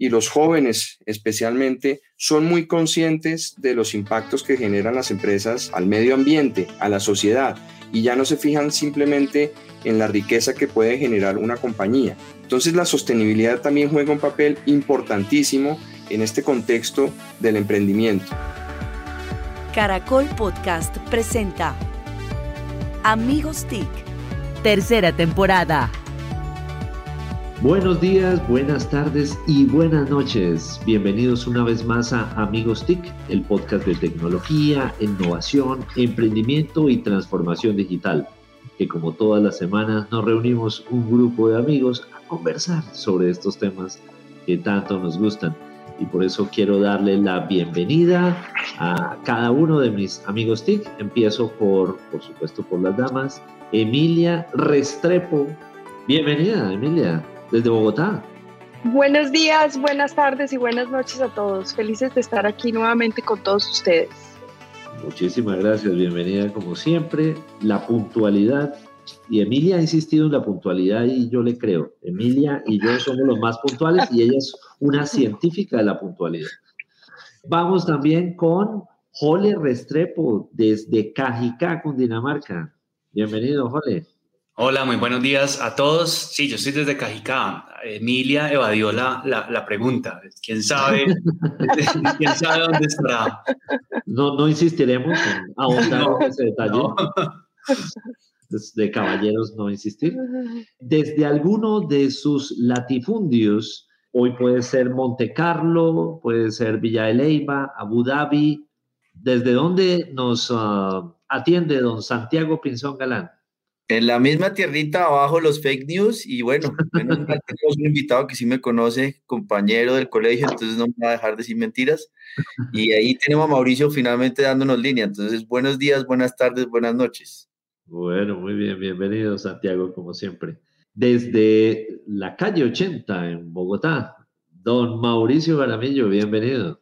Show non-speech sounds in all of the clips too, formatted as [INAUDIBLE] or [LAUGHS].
y los jóvenes especialmente son muy conscientes de los impactos que generan las empresas al medio ambiente, a la sociedad, y ya no se fijan simplemente en la riqueza que puede generar una compañía. Entonces la sostenibilidad también juega un papel importantísimo en este contexto del emprendimiento. Caracol Podcast presenta Amigos TIC, tercera temporada. Buenos días, buenas tardes y buenas noches. Bienvenidos una vez más a Amigos TIC, el podcast de tecnología, innovación, emprendimiento y transformación digital, que como todas las semanas nos reunimos un grupo de amigos a conversar sobre estos temas que tanto nos gustan. Y por eso quiero darle la bienvenida a cada uno de mis amigos TIC. Empiezo por, por supuesto, por las damas. Emilia Restrepo. Bienvenida, Emilia desde Bogotá. Buenos días, buenas tardes y buenas noches a todos. Felices de estar aquí nuevamente con todos ustedes. Muchísimas gracias, bienvenida como siempre. La puntualidad, y Emilia ha insistido en la puntualidad y yo le creo. Emilia y yo somos los más puntuales y ella es una científica de la puntualidad. Vamos también con Jole Restrepo desde Cajicá, Cundinamarca. Bienvenido, Jole. Hola, muy buenos días a todos. Sí, yo estoy desde Cajicá. Emilia evadió la, la, pregunta. ¿Quién sabe? [LAUGHS] ¿Quién sabe dónde estará? No, no insistiremos en ahondar [LAUGHS] en ese detalle. De caballeros no insistir. Desde alguno de sus latifundios, hoy puede ser Monte Carlo, puede ser Villa de Leyva, Abu Dhabi. ¿Desde dónde nos ah, atiende don Santiago Pinzón Galán? En la misma tierrita abajo los fake news y bueno, [LAUGHS] tenemos un invitado que sí me conoce, compañero del colegio, entonces no me va a dejar decir mentiras. Y ahí tenemos a Mauricio finalmente dándonos línea. Entonces, buenos días, buenas tardes, buenas noches. Bueno, muy bien, bienvenido Santiago, como siempre. Desde la calle 80 en Bogotá, don Mauricio Garamillo, bienvenido.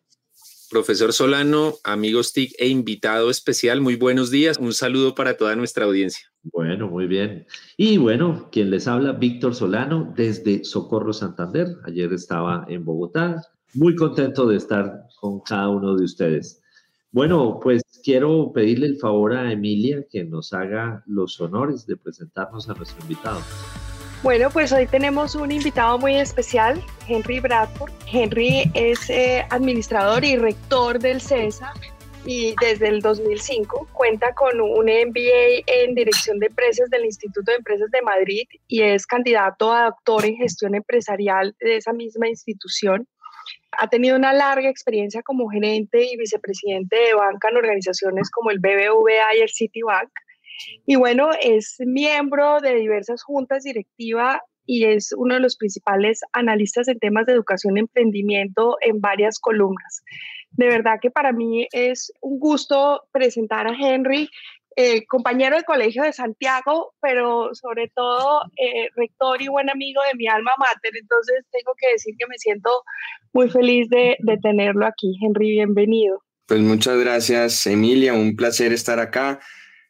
Profesor Solano, amigos TIC e invitado especial, muy buenos días. Un saludo para toda nuestra audiencia. Bueno, muy bien. Y bueno, quien les habla, Víctor Solano, desde Socorro Santander. Ayer estaba en Bogotá. Muy contento de estar con cada uno de ustedes. Bueno, pues quiero pedirle el favor a Emilia que nos haga los honores de presentarnos a nuestro invitado. Bueno, pues hoy tenemos un invitado muy especial, Henry Bradford. Henry es eh, administrador y rector del CESA y desde el 2005 cuenta con un MBA en Dirección de Empresas del Instituto de Empresas de Madrid y es candidato a doctor en gestión empresarial de esa misma institución. Ha tenido una larga experiencia como gerente y vicepresidente de banca en organizaciones como el BBVA y el Citibank y bueno, es miembro de diversas juntas directivas y es uno de los principales analistas en temas de educación y emprendimiento en varias columnas. De verdad que para mí es un gusto presentar a Henry, eh, compañero de colegio de Santiago, pero sobre todo eh, rector y buen amigo de mi alma mater. Entonces tengo que decir que me siento muy feliz de, de tenerlo aquí. Henry, bienvenido. Pues muchas gracias, Emilia. Un placer estar acá.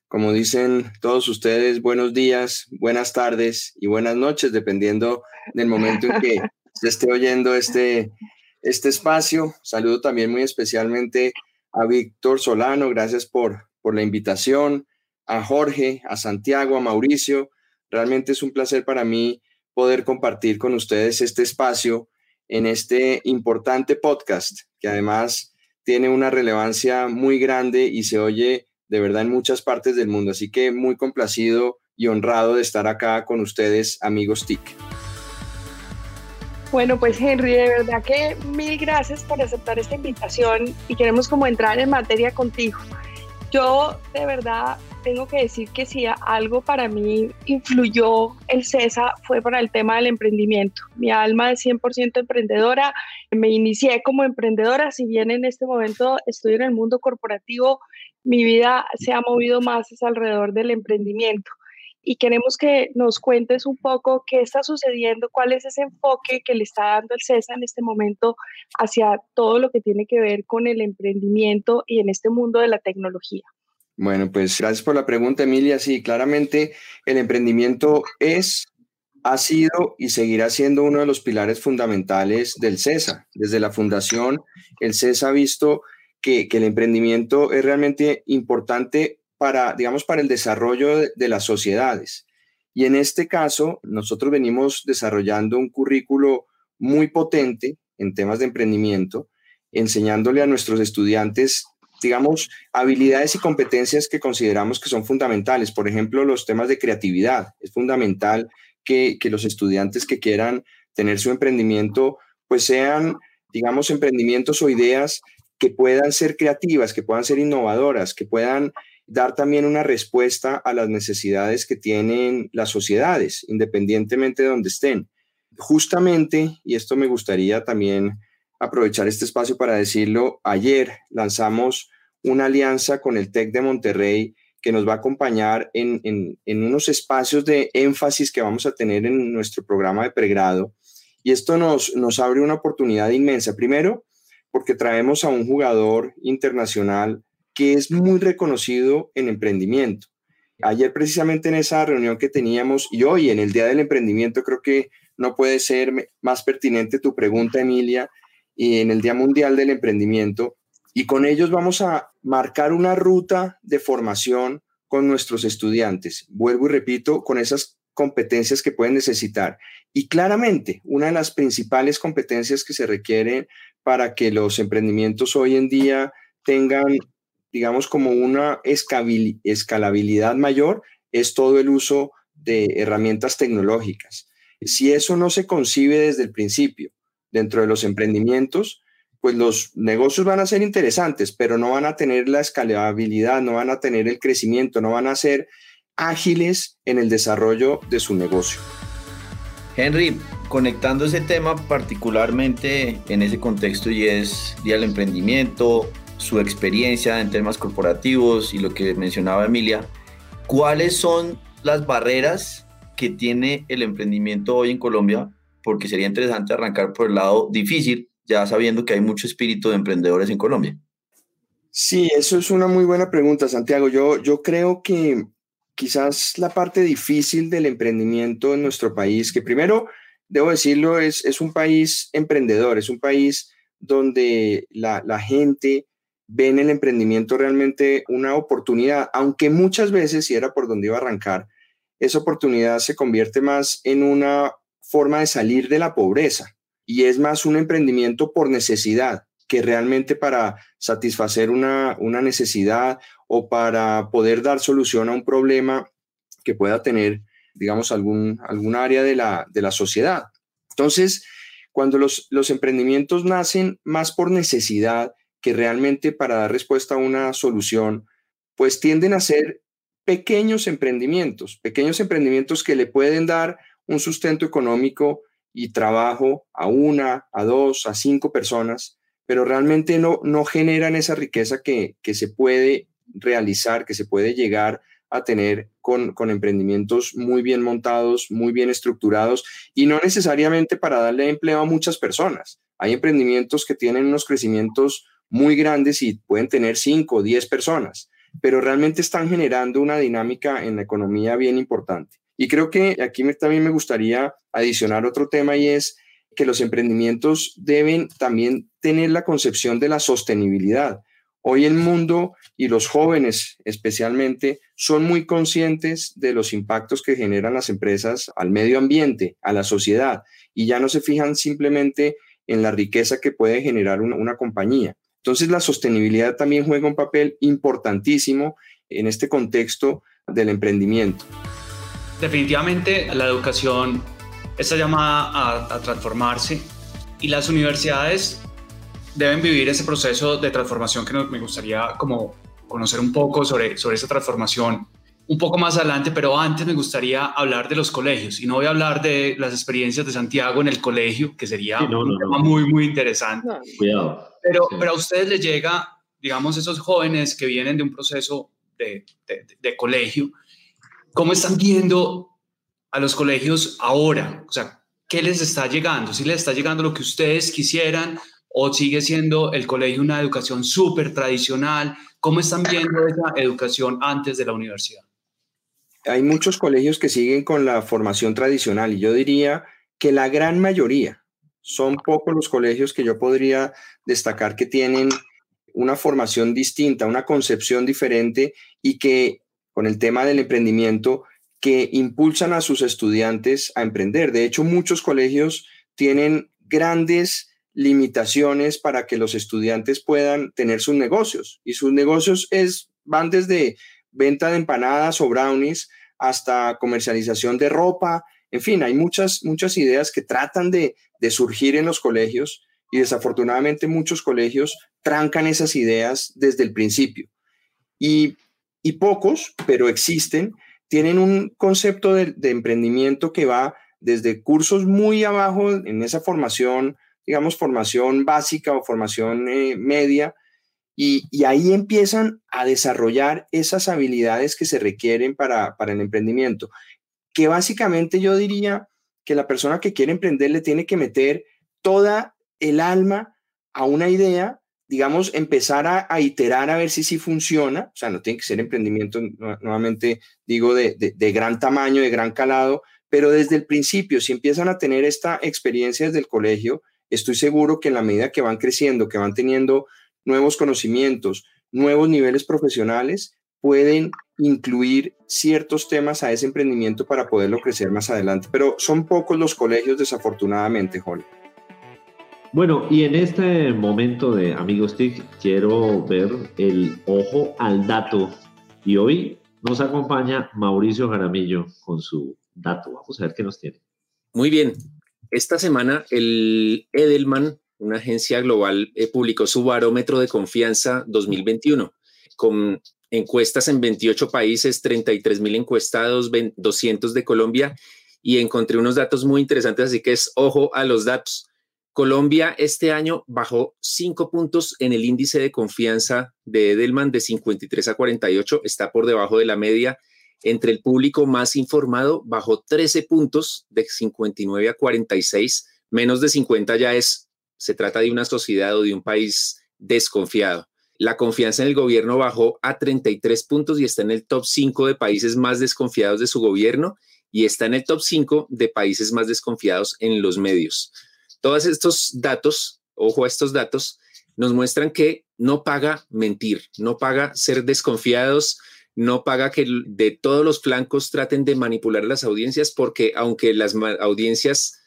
Como dicen todos ustedes, buenos días, buenas tardes y buenas noches, dependiendo del momento en que se esté oyendo este, este espacio. Saludo también muy especialmente a Víctor Solano, gracias por, por la invitación, a Jorge, a Santiago, a Mauricio. Realmente es un placer para mí poder compartir con ustedes este espacio en este importante podcast, que además tiene una relevancia muy grande y se oye de verdad en muchas partes del mundo. Así que muy complacido y honrado de estar acá con ustedes, amigos TIC. Bueno, pues Henry, de verdad que mil gracias por aceptar esta invitación y queremos como entrar en materia contigo. Yo de verdad tengo que decir que si algo para mí influyó el CESA fue para el tema del emprendimiento. Mi alma es 100% emprendedora, me inicié como emprendedora, si bien en este momento estoy en el mundo corporativo, mi vida se ha movido más alrededor del emprendimiento. Y queremos que nos cuentes un poco qué está sucediendo, cuál es ese enfoque que le está dando el CESA en este momento hacia todo lo que tiene que ver con el emprendimiento y en este mundo de la tecnología. Bueno, pues gracias por la pregunta, Emilia. Sí, claramente el emprendimiento es ha sido y seguirá siendo uno de los pilares fundamentales del CESA. Desde la fundación, el CESA ha visto que, el emprendimiento es realmente importante para, digamos, para el desarrollo de, las sociedades. Y en este caso, nosotros venimos desarrollando un currículo muy potente en temas de emprendimiento, enseñándole a nuestros estudiantes, digamos, habilidades y competencias que consideramos que son fundamentales. Por ejemplo, los temas de creatividad. Es fundamental que, los estudiantes que quieran tener su emprendimiento, pues sean, digamos, emprendimientos o ideas que puedan ser creativas, que puedan ser innovadoras, que puedan dar también una respuesta a las necesidades que tienen las sociedades, independientemente de donde estén. Justamente, y esto me gustaría también aprovechar este espacio para decirlo, ayer lanzamos una alianza con el TEC de Monterrey que nos va a acompañar en, unos espacios de énfasis que vamos a tener en nuestro programa de pregrado. Y esto nos, nos abre una oportunidad inmensa. Primero, porque traemos a un jugador internacional que es muy reconocido en emprendimiento. Ayer precisamente en esa reunión que teníamos y hoy en el Día del Emprendimiento creo que no puede ser más pertinente tu pregunta, Emilia, y en el Día Mundial del Emprendimiento. Y con ellos vamos a marcar una ruta de formación con nuestros estudiantes. Vuelvo y repito, con esas competencias que pueden necesitar. Y claramente, una de las principales competencias que se requieren para que los emprendimientos hoy en día tengan, digamos, como una escalabilidad mayor, es todo el uso de herramientas tecnológicas. Si eso no se concibe desde el principio dentro de los emprendimientos, pues los negocios van a ser interesantes, pero no van a tener la escalabilidad, no van a tener el crecimiento, no van a ser ágiles en el desarrollo de su negocio. Henry, conectando ese tema particularmente en ese contexto y es día del emprendimiento, su experiencia en temas corporativos y lo que mencionaba Emilia, ¿cuáles son las barreras que tiene el emprendimiento hoy en Colombia? Porque sería interesante arrancar por el lado difícil, ya sabiendo que hay mucho espíritu de emprendedores en Colombia. Sí, eso es una muy buena pregunta, Santiago. Yo, yo creo que quizás la parte difícil del emprendimiento en nuestro país, que primero, debo decirlo, es, es un país emprendedor, es un país donde la, la gente ve en el emprendimiento realmente una oportunidad, aunque muchas veces, y era por donde iba a arrancar, esa oportunidad se convierte más en una forma de salir de la pobreza y es más un emprendimiento por necesidad que realmente para satisfacer una, una necesidad o para poder dar solución a un problema que pueda tener, digamos, algún, algún área de la, de la sociedad. Entonces, cuando los, los emprendimientos nacen más por necesidad que realmente para dar respuesta a una solución, pues tienden a ser pequeños emprendimientos, pequeños emprendimientos que le pueden dar un sustento económico y trabajo a una, a dos, a cinco personas, pero realmente no, no generan esa riqueza que, que se puede realizar, que se puede llegar a tener con, con, emprendimientos muy bien montados, muy bien estructurados y no necesariamente para darle empleo a muchas personas. Hay emprendimientos que tienen unos crecimientos muy grandes y pueden tener 5 o 10 personas, pero realmente están generando una dinámica en la economía bien importante. Y creo que aquí también me gustaría adicionar otro tema y es que los emprendimientos deben también tener la concepción de la sostenibilidad. Hoy el mundo y los jóvenes especialmente son muy conscientes de los impactos que generan las empresas al medio ambiente, a la sociedad, y ya no se fijan simplemente en la riqueza que puede generar una, compañía. Entonces la sostenibilidad también juega un papel importantísimo en este contexto del emprendimiento. Definitivamente la educación está llamada a transformarse y las universidades deben vivir ese proceso de transformación que me gustaría como conocer un poco sobre, sobre esa transformación un poco más adelante, pero antes me gustaría hablar de los colegios y no voy a hablar de las experiencias de Santiago en el colegio, que sería un tema muy, muy interesante. Cuidado. Pero, pero a ustedes les llega, digamos, esos jóvenes que vienen de un proceso de, de, de colegio, ¿cómo están viendo a los colegios ahora? O sea, ¿qué les está llegando? ¿Si les está llegando lo que ustedes quisieran o sigue siendo el colegio una educación súper tradicional? ¿Cómo están viendo esa educación antes de la universidad? hay muchos colegios que siguen con la formación tradicional y yo diría que la gran mayoría, son pocos los colegios que yo podría destacar que tienen una formación distinta, una concepción diferente y que con el tema del emprendimiento que impulsan a sus estudiantes a emprender. De hecho, muchos colegios tienen grandes limitaciones para que los estudiantes puedan tener sus negocios y sus negocios es van desde venta de empanadas o brownies hasta comercialización de ropa, en fin, hay muchas muchas ideas que tratan de, de surgir en los colegios y desafortunadamente muchos colegios trancan esas ideas desde el principio. Y, y pocos, pero existen, tienen un concepto de, emprendimiento que va desde cursos muy abajo en esa formación, digamos, formación básica o formación eh, media, y, ahí empiezan a desarrollar esas habilidades que se requieren para, para el emprendimiento, que básicamente yo diría que la persona que quiere emprender le tiene que meter toda el alma a una idea digamos, empezar a, iterar a ver si sí funciona, o sea, no tiene que ser emprendimiento, nuevamente digo, de, de, gran tamaño, de gran calado, pero desde el principio, si empiezan a tener esta experiencia desde el colegio, estoy seguro que en la medida que van creciendo, que van teniendo nuevos conocimientos, nuevos niveles profesionales, pueden incluir ciertos temas a ese emprendimiento para poderlo crecer más adelante. Pero son pocos los colegios, desafortunadamente, Jorge. Bueno, y en este momento de Amigos TIC quiero ver el ojo al dato. Y hoy nos acompaña Mauricio Jaramillo con su dato. Vamos a ver qué nos tiene. Muy bien. Esta semana el Edelman, una agencia global, eh, publicó su barómetro de confianza 2021 con encuestas en 28 países, 33 mil encuestados, 200 de Colombia y encontré unos datos muy interesantes, así que es ojo a los datos. Colombia este año bajó cinco puntos en el índice de confianza de Edelman de 53 a 48, está por debajo de la media. Entre el público más informado bajó 13 puntos de 59 a 46, menos de 50 ya es, se trata de una sociedad o de un país desconfiado. La confianza en el gobierno bajó a 33 puntos y está en el top 5 de países más desconfiados de su gobierno y está en el top 5 de países más desconfiados en los medios. Todos estos datos, ojo a estos datos, nos muestran que no paga mentir, no paga ser desconfiados, no paga que de todos los flancos traten de manipular las audiencias, porque aunque las audiencias,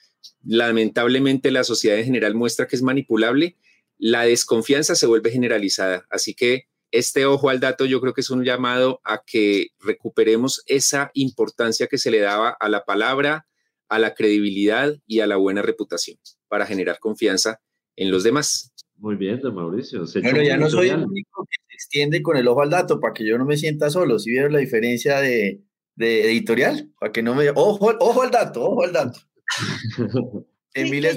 lamentablemente la sociedad en general muestra que es manipulable, la desconfianza se vuelve generalizada. Así que este ojo al dato yo creo que es un llamado a que recuperemos esa importancia que se le daba a la palabra, a la credibilidad y a la buena reputación para generar confianza en los demás. Muy bien, don Mauricio. Bueno, ya no soy el único que extiende con el ojo al dato para que yo no me sienta solo. Si vieron la diferencia de, editorial, para que no me... Ojo, ojo al dato, ojo al dato. [LAUGHS]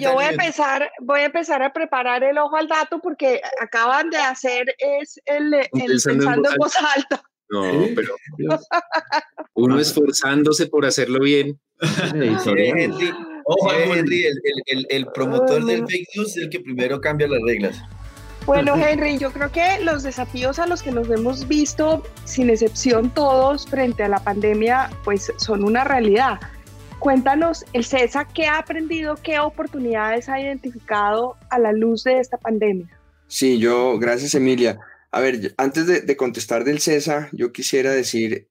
yo voy a empezar, voy a empezar a preparar el ojo al dato porque acaban de hacer es el, pensando, en voz alta. No, pero uno esforzándose por hacerlo bien. Henry, ojo, Henry, el, promotor del fake news es el que primero cambia las reglas. Bueno, Henry, yo creo que los desafíos a los que nos hemos visto, sin excepción todos, frente a la pandemia, pues son una realidad. Cuéntanos, el CESA, ¿qué ha aprendido, qué oportunidades ha identificado a la luz de esta pandemia? Sí, yo, gracias Emilia. A ver, antes de, contestar del CESA, yo quisiera decir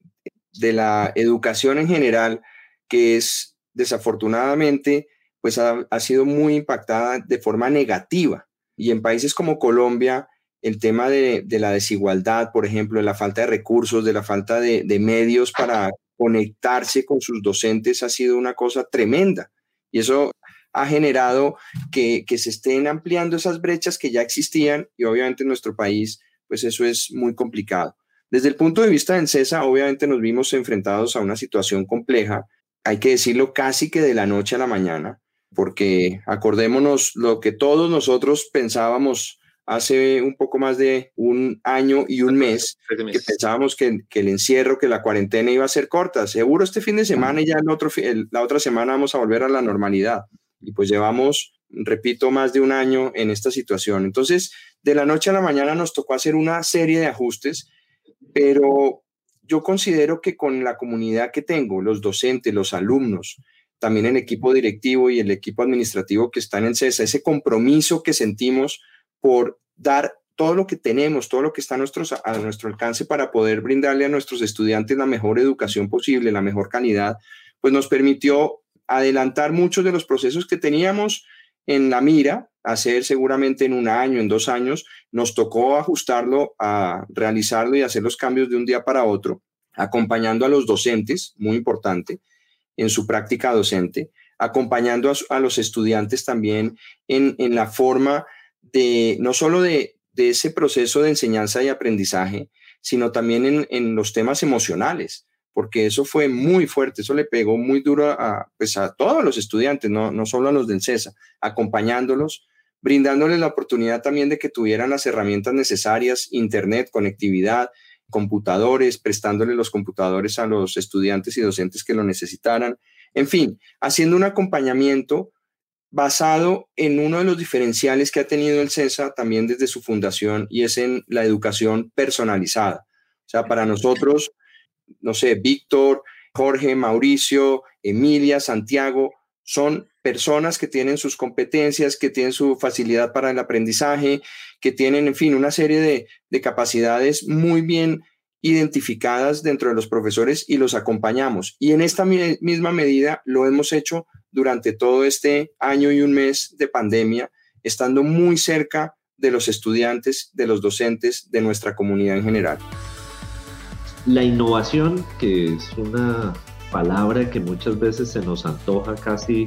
de la educación en general, que es desafortunadamente, pues ha, sido muy impactada de forma negativa. Y en países como Colombia, el tema de, la desigualdad, por ejemplo, de la falta de recursos, de la falta de, medios para conectarse con sus docentes ha sido una cosa tremenda. Y eso ha generado que, que, se estén ampliando esas brechas que ya existían y obviamente en nuestro país pues eso es muy complicado. Desde el punto de vista de CESA, obviamente nos vimos enfrentados a una situación compleja, hay que decirlo casi que de la noche a la mañana, porque acordémonos lo que todos nosotros pensábamos hace un poco más de un año y un mes, que pensábamos que, el encierro, que la cuarentena iba a ser corta. Seguro este fin de semana y ya el otro, la otra semana vamos a volver a la normalidad. Y pues llevamos, repito, más de un año en esta situación. Entonces, de la noche a la mañana nos tocó hacer una serie de ajustes, pero yo considero que con la comunidad que tengo, los docentes, los alumnos, también el equipo directivo y el equipo administrativo que están en CESA, ese compromiso que sentimos por dar todo lo que tenemos, todo lo que está a, a nuestro alcance para poder brindarle a nuestros estudiantes la mejor educación posible, la mejor calidad, pues nos permitió adelantar muchos de los procesos que teníamos en la mira, hacer seguramente en un año, en dos años, nos tocó ajustarlo a realizarlo y hacer los cambios de un día para otro, acompañando a los docentes, muy importante, en su práctica docente, acompañando a, los estudiantes también en, la forma de, no solo de, ese proceso de enseñanza y aprendizaje, sino también en, en los temas emocionales porque eso fue muy fuerte, eso le pegó muy duro a, pues a todos los estudiantes, no, no solo a los del CESA, acompañándolos, brindándoles la oportunidad también de que tuvieran las herramientas necesarias, internet, conectividad, computadores, prestándoles los computadores a los estudiantes y docentes que lo necesitaran, en fin, haciendo un acompañamiento basado en uno de los diferenciales que ha tenido el CESA también desde su fundación y es en la educación personalizada. O sea, para nosotros no sé, Víctor, Jorge, Mauricio, Emilia, Santiago, son personas que tienen sus competencias, que tienen su facilidad para el aprendizaje, que tienen, en fin, una serie de, de capacidades muy bien identificadas dentro de los profesores y los acompañamos. Y en esta misma medida lo hemos hecho durante todo este año y un mes de pandemia, estando muy cerca de los estudiantes, de los docentes, de nuestra comunidad en general. La innovación, que es una palabra que muchas veces se nos antoja casi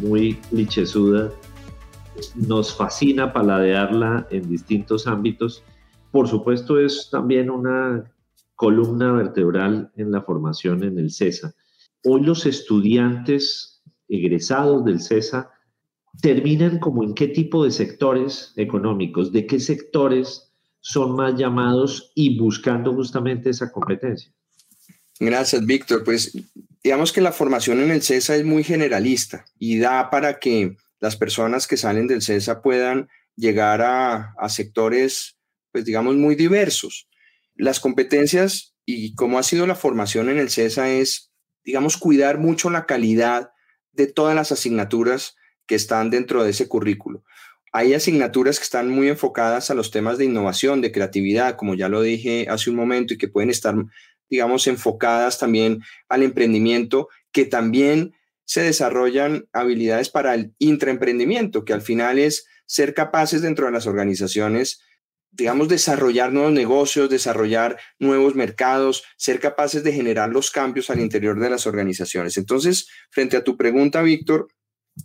muy clichésuda, nos fascina paladearla en distintos ámbitos. Por supuesto, es también una columna vertebral en la formación en el CESA. Hoy los estudiantes egresados del CESA terminan como en qué tipo de sectores económicos, de qué sectores son más llamados y buscando justamente esa competencia. Gracias, Víctor. Pues digamos que la formación en el CESA es muy generalista y da para que las personas que salen del CESA puedan llegar a, sectores, pues digamos, muy diversos. Las competencias y cómo ha sido la formación en el CESA es, digamos, cuidar mucho la calidad de todas las asignaturas que están dentro de ese currículo. Hay asignaturas que están muy enfocadas a los temas de innovación, de creatividad, como ya lo dije hace un momento, y que pueden estar, digamos, enfocadas también al emprendimiento, que también se desarrollan habilidades para el intraemprendimiento, que al final es ser capaces dentro de las organizaciones, digamos, desarrollar nuevos negocios, desarrollar nuevos mercados, ser capaces de generar los cambios al interior de las organizaciones. Entonces, frente a tu pregunta, Víctor,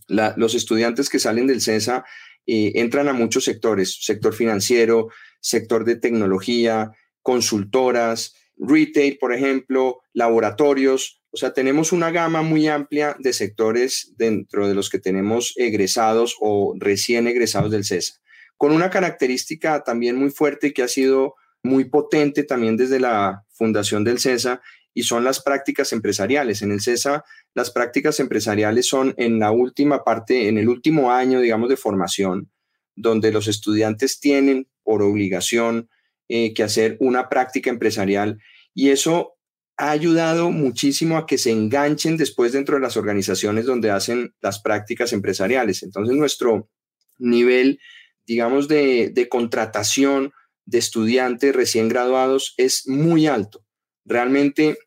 los estudiantes que salen del CESA entran a muchos sectores, sector financiero, sector de tecnología, consultoras, retail, por ejemplo, laboratorios. O sea, tenemos una gama muy amplia de sectores dentro de los que tenemos egresados o recién egresados del CESA, con una característica también muy fuerte que ha sido muy potente también desde la fundación del CESA y son las prácticas empresariales. En el CESA las prácticas empresariales son en la última parte, en el último año, digamos, de formación, donde los estudiantes tienen por obligación eh, que hacer una práctica empresarial y eso ha ayudado muchísimo a que se enganchen después dentro de las organizaciones donde hacen las prácticas empresariales. Entonces, nuestro nivel, digamos, de, contratación de estudiantes recién graduados es muy alto. Realmente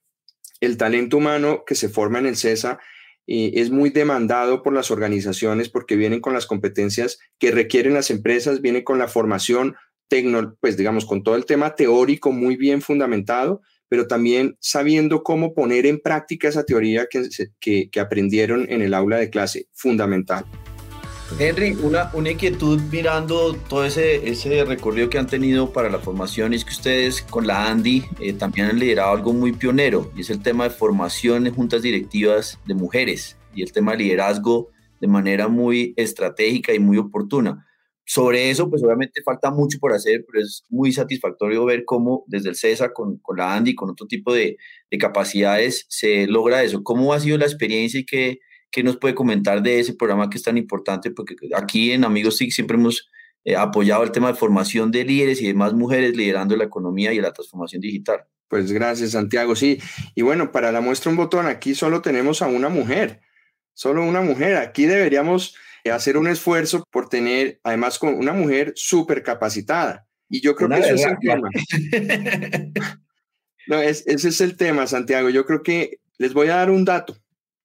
el talento humano que se forma en el CESA eh, es muy demandado por las organizaciones porque vienen con las competencias que requieren las empresas, vienen con la formación tecno, pues digamos, con todo el tema teórico muy bien fundamentado, pero también sabiendo cómo poner en práctica esa teoría que, que aprendieron en el aula de clase, fundamental. Henry, una, una inquietud mirando todo ese, ese recorrido que han tenido para la formación es que ustedes con la Andy eh, también han liderado algo muy pionero y es el tema de formación en juntas directivas de mujeres y el tema de liderazgo de manera muy estratégica y muy oportuna. Sobre eso, pues obviamente falta mucho por hacer, pero es muy satisfactorio ver cómo desde el CESA con, con la Andy, con otro tipo de, de capacidades, se logra eso. ¿Cómo ha sido la experiencia y qué, ¿Qué nos puede comentar de ese programa que es tan importante? Porque aquí en Amigos TIC siempre hemos eh, apoyado el tema de formación de líderes y de más mujeres liderando la economía y la transformación digital. Pues gracias, Santiago. Sí, y bueno, para la muestra un botón, aquí solo tenemos a una mujer, solo una mujer. Aquí deberíamos hacer un esfuerzo por tener, además, con una mujer súper capacitada. Y yo creo que eso es el tema. no, ese es el tema, Santiago. Yo creo que les voy a dar un dato,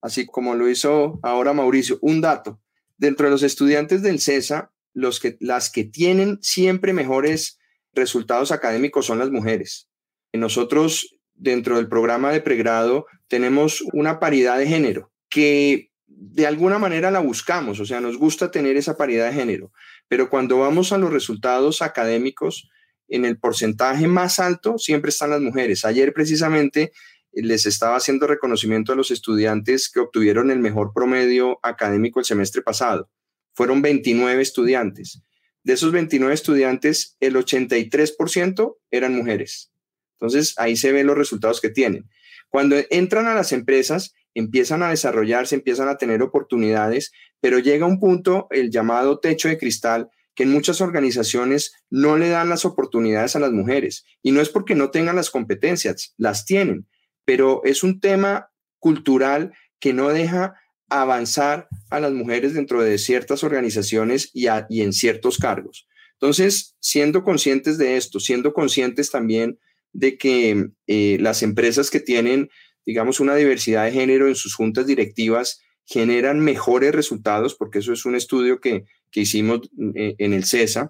así como lo hizo ahora Mauricio, un dato. Dentro de los estudiantes del CESA, los que, las que tienen siempre mejores resultados académicos son las mujeres. Nosotros, dentro del programa de pregrado, tenemos una paridad de género que de alguna manera la buscamos, o sea, nos gusta tener esa paridad de género, pero cuando vamos a los resultados académicos, en el porcentaje más alto siempre están las mujeres. Ayer precisamente les estaba haciendo reconocimiento a los estudiantes que obtuvieron el mejor promedio académico el semestre pasado. Fueron 29 estudiantes. De esos 29 estudiantes, el 83% eran mujeres. Entonces, ahí se ven los resultados que tienen. Cuando entran a las empresas, empiezan a desarrollarse, empiezan a tener oportunidades, pero llega un punto, el llamado techo de cristal, que en muchas organizaciones no le dan las oportunidades a las mujeres. Y no es porque no tengan las competencias, las tienen, pero es un tema cultural que no deja avanzar a las mujeres dentro de ciertas organizaciones y, en ciertos cargos. Entonces, siendo conscientes de esto, siendo conscientes también de que eh, las empresas que tienen digamos, una diversidad de género en sus juntas directivas generan mejores resultados, porque eso es un estudio que, hicimos eh, en el CESA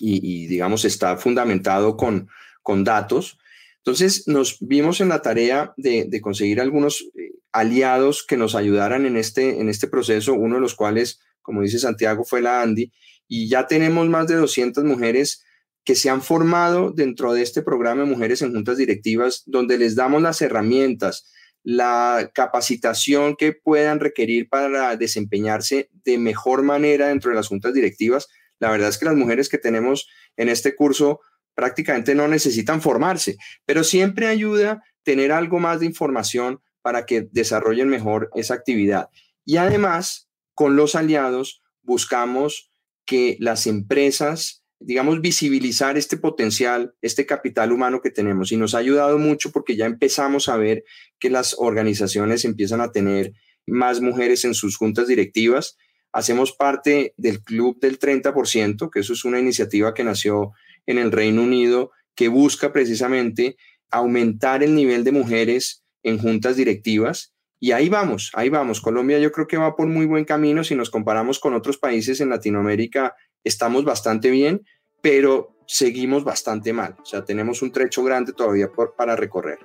y, digamos, está fundamentado con, con datos. Entonces, nos vimos en la tarea de, conseguir algunos eh, aliados que nos ayudaran en este, en este proceso, uno de los cuales, como dice Santiago, fue la Andy, y ya tenemos más de 200 mujeres que se han formado dentro de este programa de Mujeres en Juntas Directivas, donde les damos las herramientas, la capacitación que puedan requerir para desempeñarse de mejor manera dentro de las juntas directivas. La verdad es que las mujeres que tenemos en este curso prácticamente no necesitan formarse, pero siempre ayuda tener algo más de información para que desarrollen mejor esa actividad. Y además, con los aliados buscamos que las empresas digamos, visibilizar este potencial, este capital humano que tenemos. Y nos ha ayudado mucho porque ya empezamos a ver que las organizaciones empiezan a tener más mujeres en sus juntas directivas. Hacemos parte del club del 30%, que eso es una iniciativa que nació en el Reino Unido, que busca precisamente aumentar el nivel de mujeres en juntas directivas. Y ahí vamos, ahí vamos. Colombia yo creo que va por muy buen camino si nos comparamos con otros países en Latinoamérica estamos bastante bien, pero seguimos bastante mal. O sea, tenemos un trecho grande todavía por, para recorrer.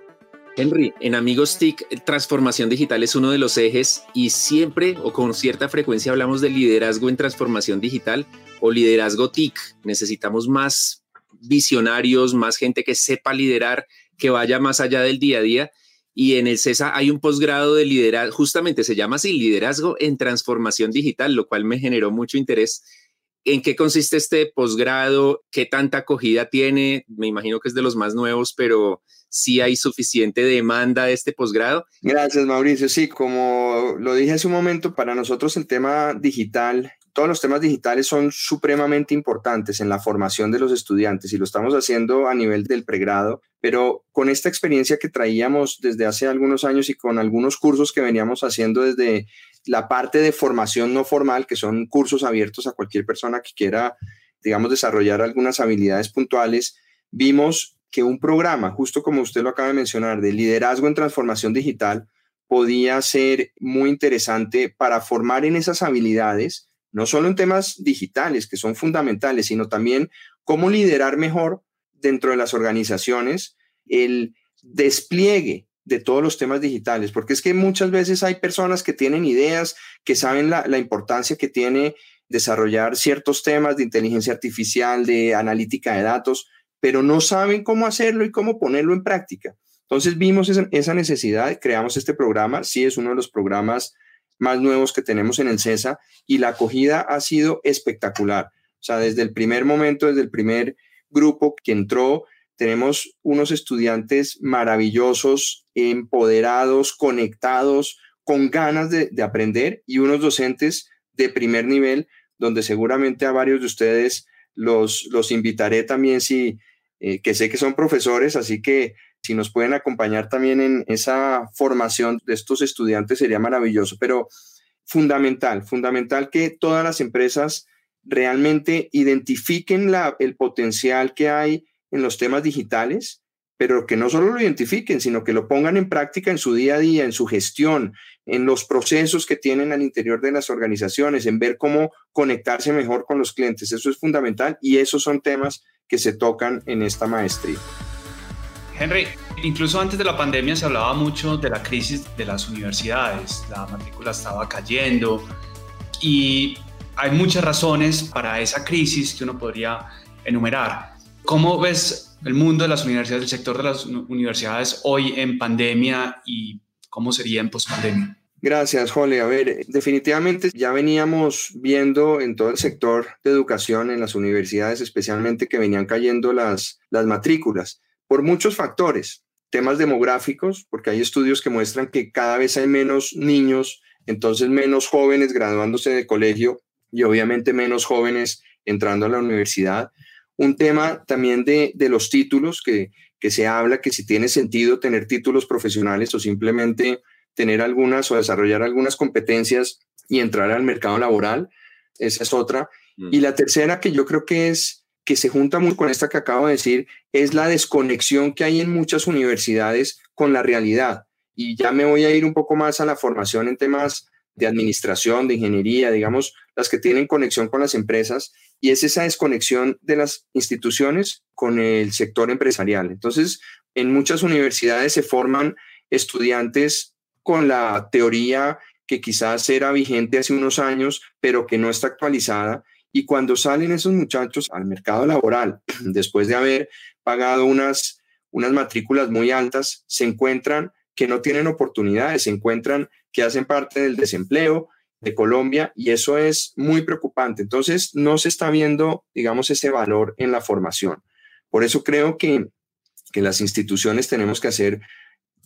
Henry, en Amigos TIC, transformación digital es uno de los ejes y siempre o con cierta frecuencia hablamos de liderazgo en transformación digital o liderazgo TIC. Necesitamos más visionarios, más gente que sepa liderar, que vaya más allá del día a día. Y en el CESA hay un posgrado de liderazgo, justamente se llama así, liderazgo en transformación digital, lo cual me generó mucho interés ¿En qué consiste este posgrado? ¿Qué tanta acogida tiene? Me imagino que es de los más nuevos, pero sí hay suficiente demanda de este posgrado. Gracias, Mauricio. Sí, como lo dije hace un momento, para nosotros el tema digital, todos los temas digitales son supremamente importantes en la formación de los estudiantes y lo estamos haciendo a nivel del pregrado, pero con esta experiencia que traíamos desde hace algunos años y con algunos cursos que veníamos haciendo desde la parte de formación no formal, que son cursos abiertos a cualquier persona que quiera, digamos, desarrollar algunas habilidades puntuales, vimos que un programa, justo como usted lo acaba de mencionar, de liderazgo en transformación digital, podía ser muy interesante para formar en esas habilidades, no solo en temas digitales, que son fundamentales, sino también cómo liderar mejor dentro de las organizaciones, el despliegue de todos los temas digitales, porque es que muchas veces hay personas que tienen ideas, que saben la, importancia que tiene desarrollar ciertos temas de inteligencia artificial, de analítica de datos, pero no saben cómo hacerlo y cómo ponerlo en práctica. Entonces vimos esa, esa necesidad, creamos este programa, sí es uno de los programas más nuevos que tenemos en el CESA y la acogida ha sido espectacular. O sea, desde el primer momento, desde el primer grupo que entró, tenemos unos estudiantes maravillosos, empoderados, conectados, con ganas de, aprender y unos docentes de primer nivel, donde seguramente a varios de ustedes los, los invitaré también si, eh, que sé que son profesores, así que si nos pueden acompañar también en esa formación de estos estudiantes sería maravilloso, pero fundamental, fundamental que todas las empresas realmente identifiquen la, el potencial que hay en los temas digitales, pero que no solo lo identifiquen, sino que lo pongan en práctica en su día a día, en su gestión, en los procesos que tienen al interior de las organizaciones, en ver cómo conectarse mejor con los clientes. Eso es fundamental y esos son temas que se tocan en esta maestría. Henry, incluso antes de la pandemia se hablaba mucho de la crisis de las universidades, la matrícula estaba cayendo y hay muchas razones para esa crisis que uno podría enumerar. ¿Cómo ves el mundo de las universidades, el sector de las universidades hoy en pandemia y cómo sería en pospandemia? Gracias, Jole. A ver, definitivamente ya veníamos viendo en todo el sector de educación, en las universidades especialmente, que venían cayendo las, las matrículas por muchos factores. Temas demográficos, porque hay estudios que muestran que cada vez hay menos niños, entonces menos jóvenes graduándose de colegio y obviamente menos jóvenes entrando a la universidad. Un tema también de, los títulos, que, que se habla que si tiene sentido tener títulos profesionales o simplemente tener algunas o desarrollar algunas competencias y entrar al mercado laboral. Esa es otra. Mm. Y la tercera, que yo creo que es que se junta muy con esta que acabo de decir, es la desconexión que hay en muchas universidades con la realidad. Y ya me voy a ir un poco más a la formación en temas de administración, de ingeniería, digamos, las que tienen conexión con las empresas, y es esa desconexión de las instituciones con el sector empresarial. Entonces, en muchas universidades se forman estudiantes con la teoría que quizás era vigente hace unos años, pero que no está actualizada. Y cuando salen esos muchachos al mercado laboral, [CLEARS THROAT] después de haber pagado unas, unas matrículas muy altas, se encuentran que no tienen oportunidades, se encuentran que hacen parte del desempleo de Colombia y eso es muy preocupante. Entonces, no se está viendo, digamos, ese valor en la formación. Por eso creo que, que las instituciones tenemos que hacer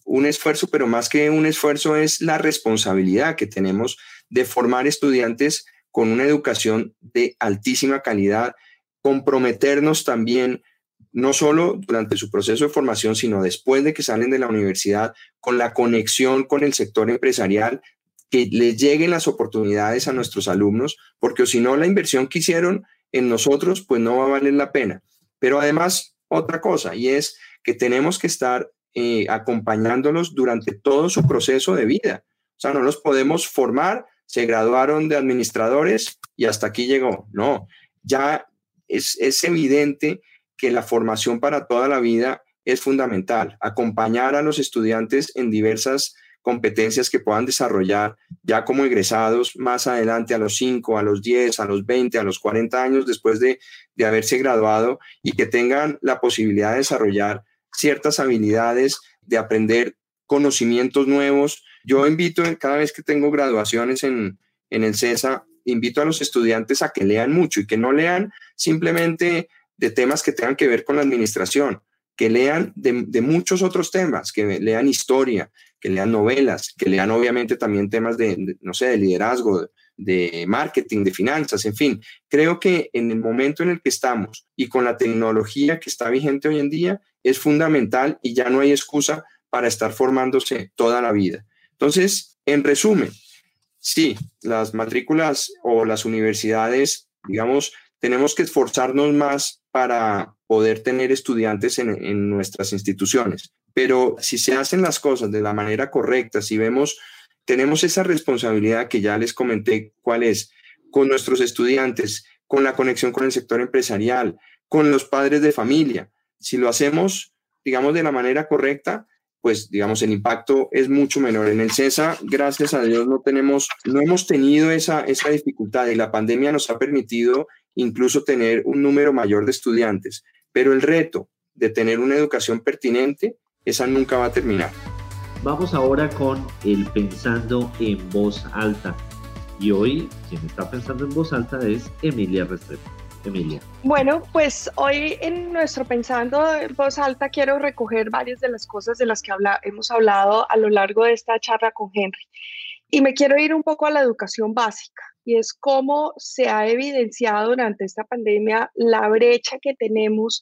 un esfuerzo, pero más que un esfuerzo es la responsabilidad que tenemos de formar estudiantes con una educación de altísima calidad, comprometernos también no solo durante su proceso de formación, sino después de que salen de la universidad, con la conexión con el sector empresarial, que les lleguen las oportunidades a nuestros alumnos, porque si no, la inversión que hicieron en nosotros, pues no va a valer la pena. Pero además, otra cosa, y es que tenemos que estar eh, acompañándolos durante todo su proceso de vida. O sea, no los podemos formar, se graduaron de administradores y hasta aquí llegó. No, ya es, es evidente que la formación para toda la vida es fundamental. Acompañar a los estudiantes en diversas competencias que puedan desarrollar ya como egresados más adelante a los 5, a los 10, a los 20, a los 40 años después de, de haberse graduado y que tengan la posibilidad de desarrollar ciertas habilidades, de aprender conocimientos nuevos. Yo invito cada vez que tengo graduaciones en, en el CESA, invito a los estudiantes a que lean mucho y que no lean simplemente de temas que tengan que ver con la administración, que lean de, muchos otros temas, que lean historia, que lean novelas, que lean obviamente también temas de, no sé, de liderazgo, de marketing, de finanzas, en fin. Creo que en el momento en el que estamos y con la tecnología que está vigente hoy en día, es fundamental y ya no hay excusa para estar formándose toda la vida. Entonces, en resumen, sí, las matrículas o las universidades, digamos, tenemos que esforzarnos más para poder tener estudiantes en, nuestras instituciones. Pero si se hacen las cosas de la manera correcta, si vemos, tenemos esa responsabilidad que ya les comenté cuál es, con nuestros estudiantes, con la conexión con el sector empresarial, con los padres de familia. Si lo hacemos, digamos, de la manera correcta, pues digamos el impacto es mucho menor. En el CESA, gracias a Dios, no tenemos, no hemos tenido esa, esa dificultad y la pandemia nos ha permitido incluso tener un número mayor de estudiantes. Pero el reto de tener una educación pertinente, esa nunca va a terminar. Vamos ahora con el pensando en voz alta. Y hoy quien está pensando en voz alta es Emilia Restrepo. Emilia. Bueno, pues hoy en nuestro Pensando en Voz Alta quiero recoger varias de las cosas de las que hemos hablado a lo largo de esta charla con Henry. Y me quiero ir un poco a la educación básica. y es cómo se ha evidenciado durante esta pandemia la brecha que tenemos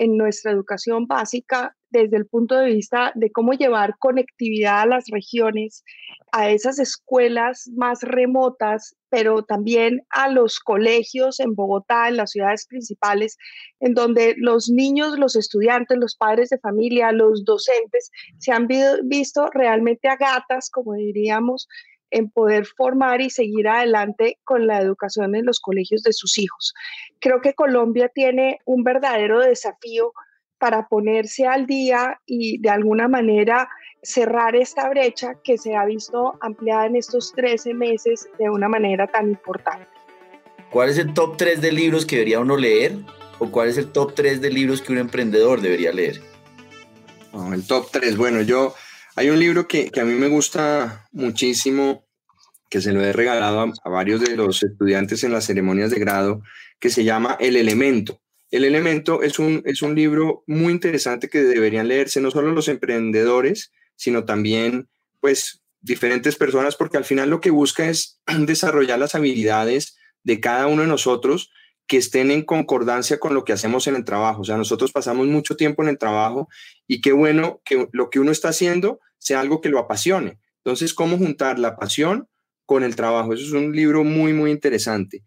en nuestra educación básica desde el punto de vista de cómo llevar conectividad a las regiones, a esas escuelas más remotas, pero también a los colegios en Bogotá, en las ciudades principales, en donde los niños, los estudiantes, los padres de familia, los docentes se han visto realmente a gatas, como diríamos, en poder formar y seguir adelante con la educación en los colegios de sus hijos. Creo que Colombia tiene un verdadero desafío para ponerse al día y de alguna manera cerrar esta brecha que se ha visto ampliada en estos 13 meses de una manera tan importante. ¿Cuál es el top 3 de libros que debería uno leer? ¿O cuál es el top 3 de libros que un emprendedor debería leer? el top 3, bueno, yo hay un libro que, a mí me gusta muchísimo, que se lo he regalado a, a varios de los estudiantes en las ceremonias de grado, que se llama El Elemento. El elemento es un, es un libro muy interesante que deberían leerse no solo los emprendedores, sino también pues diferentes personas, porque al final lo que busca es [CLEARS THROAT] desarrollar las habilidades de cada uno de nosotros que estén en concordancia con lo que hacemos en el trabajo. O sea, nosotros pasamos mucho tiempo en el trabajo y qué bueno que lo que uno está haciendo sea algo que lo apasione. Entonces, ¿cómo juntar la pasión con el trabajo? Eso es un libro muy, muy interesante.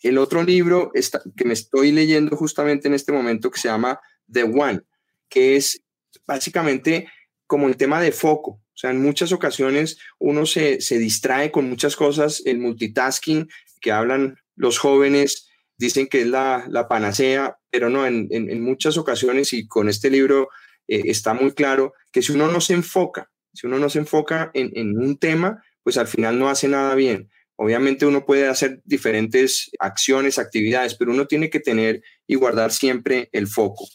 El otro libro está, que me estoy leyendo justamente en este momento que se llama The One, que es básicamente como el tema de foco. O sea, en muchas ocasiones uno se, distrae con muchas cosas, el multitasking que hablan los jóvenes dicen que es la, panacea, pero no, en, muchas ocasiones y con este libro eh, está muy claro que si uno no se enfoca, si uno no se enfoca en, en un tema, pues al final no hace nada bien. Obviamente uno puede hacer diferentes acciones, actividades, pero uno tiene que tener y guardar siempre el foco.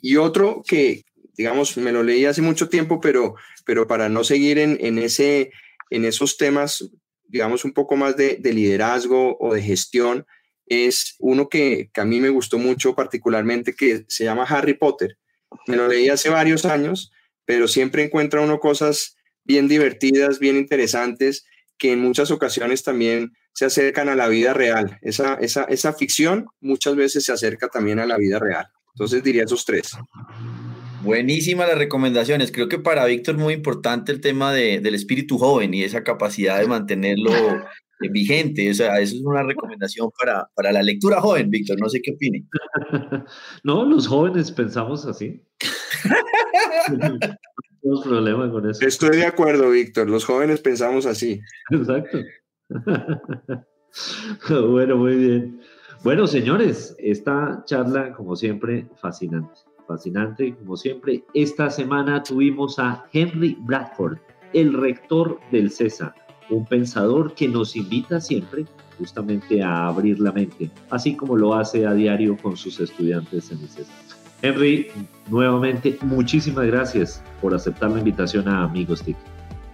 Y otro que, digamos, me lo leí hace mucho tiempo, pero, pero para no seguir en, ese, en esos temas, digamos, un poco más de, liderazgo o de gestión, es uno que, que, a mí me gustó mucho particularmente, que se llama Harry Potter. Me lo leí hace varios años, pero siempre encuentra uno cosas bien divertidas, bien interesantes que en muchas ocasiones también se acercan a la vida real. Esa, esa, esa ficción muchas veces se acerca también a la vida real. Entonces diría esos tres. Buenísimas las recomendaciones. Creo que para Víctor es muy importante el tema de, del espíritu joven y esa capacidad de mantenerlo vigente. O sea, eso es una recomendación para, para la lectura joven, Víctor. No sé qué opine. [LAUGHS] No, los jóvenes pensamos así. [LAUGHS] problema con eso. Estoy de acuerdo, Víctor. Los jóvenes pensamos así. Exacto. [LAUGHS] bueno, muy bien. Bueno, señores, esta charla, como siempre, fascinante. Fascinante, como siempre. Esta semana tuvimos a Henry Bradford, el rector del CESA, un pensador que nos invita siempre justamente a abrir la mente, así como lo hace a diario con sus estudiantes en el CESA. Henry, nuevamente, muchísimas gracias por aceptar la invitación a Amigos TIC.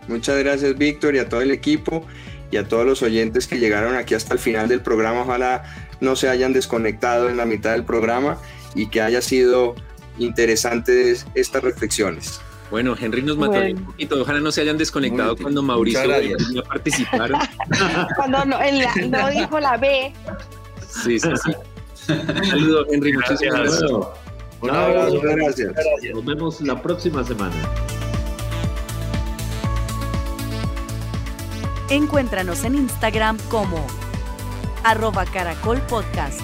Muchas gracias, Víctor, y a todo el equipo y a todos los oyentes que llegaron aquí hasta el final del programa. Ojalá no se hayan desconectado en la mitad del programa y que haya sido interesante estas reflexiones. Bueno, Henry nos mató un poquito. Ojalá no se hayan desconectado cuando Mauricio iba a participar. [LAUGHS] cuando no, no, dijo la B. Sí, sí, sí. Saludos, Henry. Muchísimas gracias. Un abrazo, gracias. Nos vemos la próxima semana. Encuéntranos en Instagram como arroba caracol podcast.